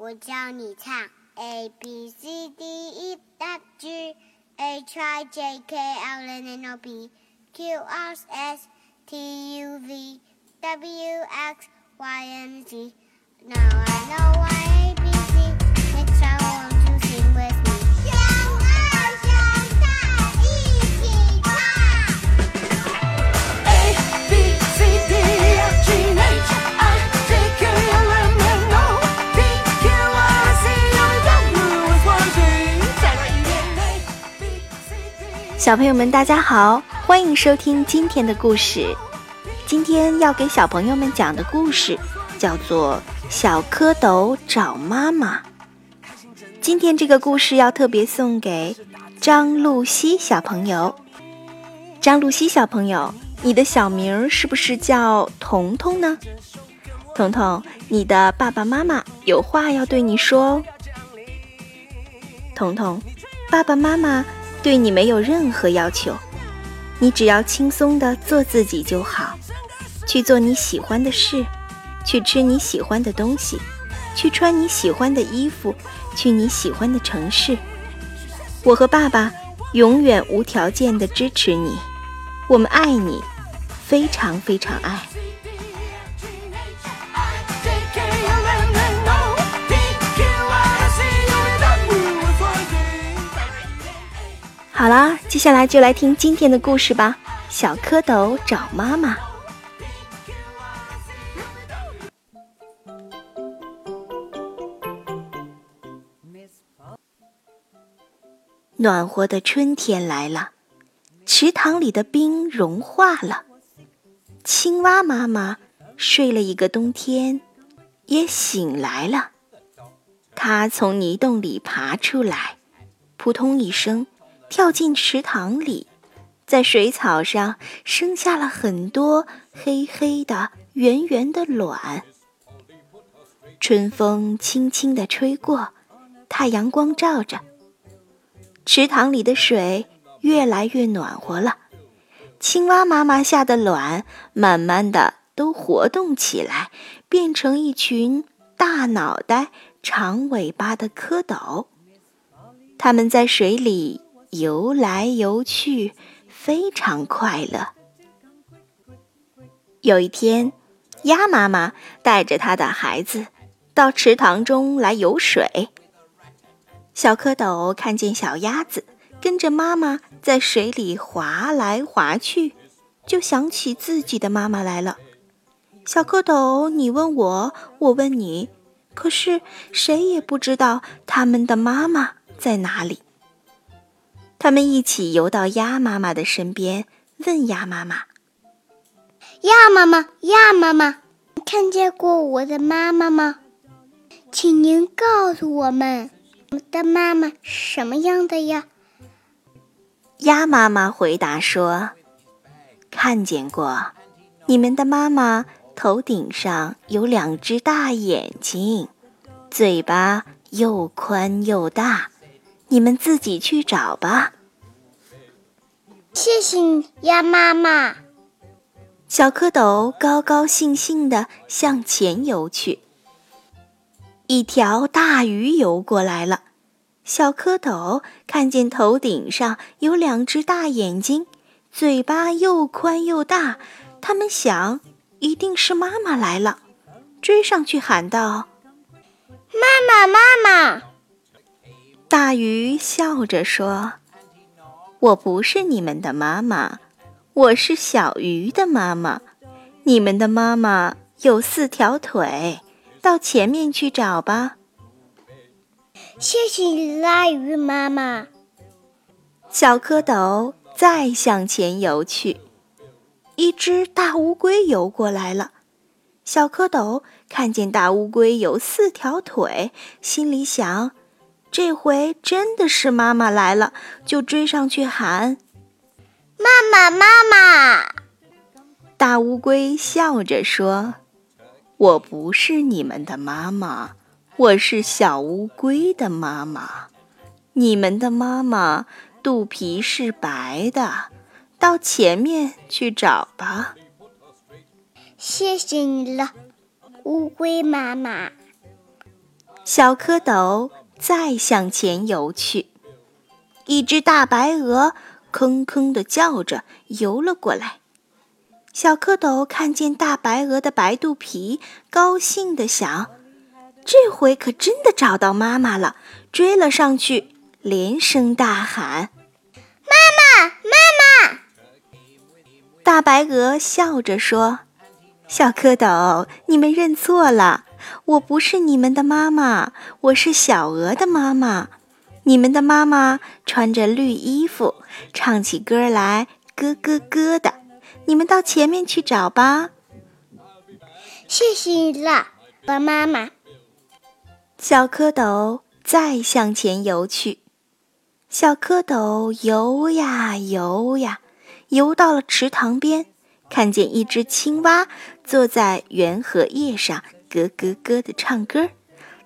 我教你唱 A B C D E F G H I J K L N N O P Q R S T U V W X Y and Z. Now I know why A B. 小朋友们，大家好，欢迎收听今天的故事。今天要给小朋友们讲的故事叫做《小蝌蚪找妈妈》。今天这个故事要特别送给张露西小朋友。张露西小朋友，你的小名是不是叫彤彤呢？彤彤，你的爸爸妈妈有话要对你说哦。彤彤，爸爸妈妈对你没有任何要求，你只要轻松的做自己就好，去做你喜欢的事，去吃你喜欢的东西，去穿你喜欢的衣服，去你喜欢的城市。我和爸爸永远无条件的支持你，我们爱你，非常非常爱。好啦，接下来就来听今天的故事吧。小蝌蚪找妈妈。暖和的春天来了，池塘里的冰融化了，青蛙妈妈睡了一个冬天，也醒来了。它从泥洞里爬出来，扑通一声，跳进池塘里，在水草上生下了很多黑黑的、圆圆的卵。春风轻轻地吹过，太阳光照着，池塘里的水越来越暖和了。青蛙妈妈下的卵慢慢的都活动起来，变成一群大脑袋、长尾巴的蝌蚪。它们在水里游来游去，非常快乐。有一天，鸭妈妈带着它的孩子到池塘中来游水。小蝌蚪看见小鸭子跟着妈妈在水里划来划去，就想起自己的妈妈来了。小蝌蚪，你问我，我问你，可是谁也不知道他们的妈妈在哪里。他们一起游到鸭妈妈的身边，问鸭妈妈鸭妈妈，鸭妈妈，你看见过我的妈妈吗？请您告诉我们，我的妈妈是什么样的呀？：“鸭妈妈回答说，看见过，你们的妈妈头顶上有两只大眼睛，嘴巴又宽又大，你们自己去找吧。”谢谢你，鸭妈妈。小蝌蚪高高兴兴地向前游去。一条大鱼游过来了，小蝌蚪看见头顶上有两只大眼睛，嘴巴又宽又大，他们想，一定是妈妈来了，追上去喊道妈妈，妈妈，：“大鱼笑着说，我不是你们的妈妈，我是小鱼的妈妈。你们的妈妈有四条腿，到前面去找吧。谢谢你，鲨鱼妈妈。小蝌蚪再向前游去，一只大乌龟游过来了。小蝌蚪看见大乌龟有四条腿，心里想：这回真的是妈妈来了，就追上去喊。妈妈，妈妈，大乌龟笑着说：“我不是你们的妈妈，我是小乌龟的妈妈。你们的妈妈肚皮是白的，到前面去找吧。谢谢你了，乌龟妈妈。小蝌蚪再向前游去，一只大白鹅吭吭地叫着游了过来。小蝌蚪看见大白鹅的白肚皮，高兴地想：“这回可真的找到妈妈了！”追了上去，连声大喊：“妈妈，妈妈！”大白鹅笑着说：“小蝌蚪，你们认错了。”我不是你们的妈妈，我是小鹅的妈妈。你们的妈妈穿着绿衣服，唱起歌来咯咯咯的。你们到前面去找吧。谢谢你了，鹅妈妈。小蝌蚪再向前游去。小蝌蚪游呀游呀，游到了池塘边，看见一只青蛙坐在圆荷叶上。咯咯咯的唱歌，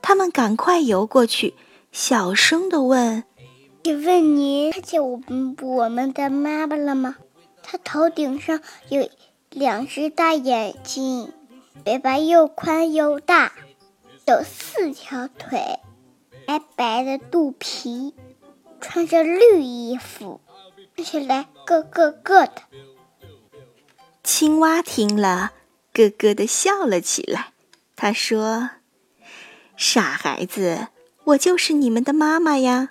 他们赶快游过去，小声的问：“请问您看见我们我们的妈妈了吗？她头顶上有两只大眼睛，嘴巴又宽又大，有四条腿，白白的肚皮，穿着绿衣服，看起来咯咯咯的。”青蛙听了，咯咯的笑了起来。他说：“傻孩子，我就是你们的妈妈呀。”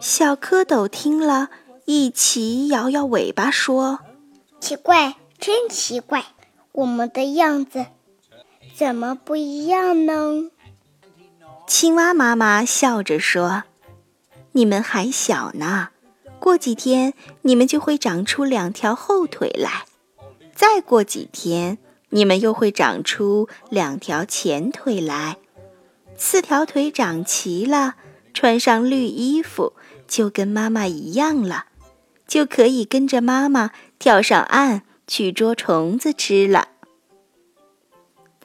小蝌蚪听了一起摇摇尾巴说：“奇怪，真奇怪，我们的样子怎么不一样呢？”青蛙妈妈笑着说：“你们还小呢，过几天你们就会长出两条后腿来，再过几天。”你们又会长出两条前腿来，四条腿长齐了，穿上绿衣服，就跟妈妈一样了，就可以跟着妈妈跳上岸去捉虫子吃了。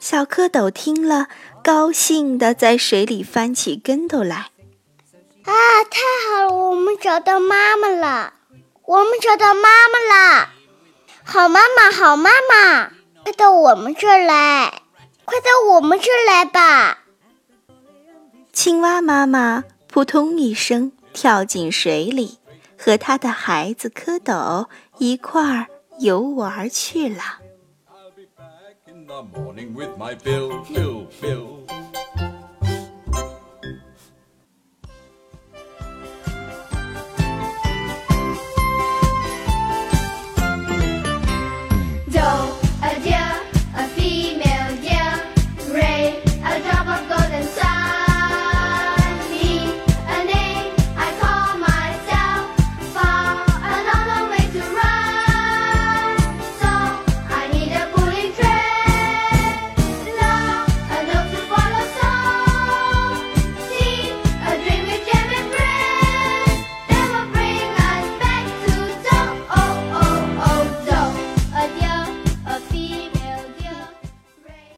小蝌蚪听了，高兴地在水里翻起跟头来。啊，太好了，我们找到妈妈了！我们找到妈妈了！好妈妈，好妈妈！快到我们这儿来！快到我们这儿来吧！青蛙妈妈扑通一声跳进水里，和它的孩子蝌蚪一块儿游玩去了。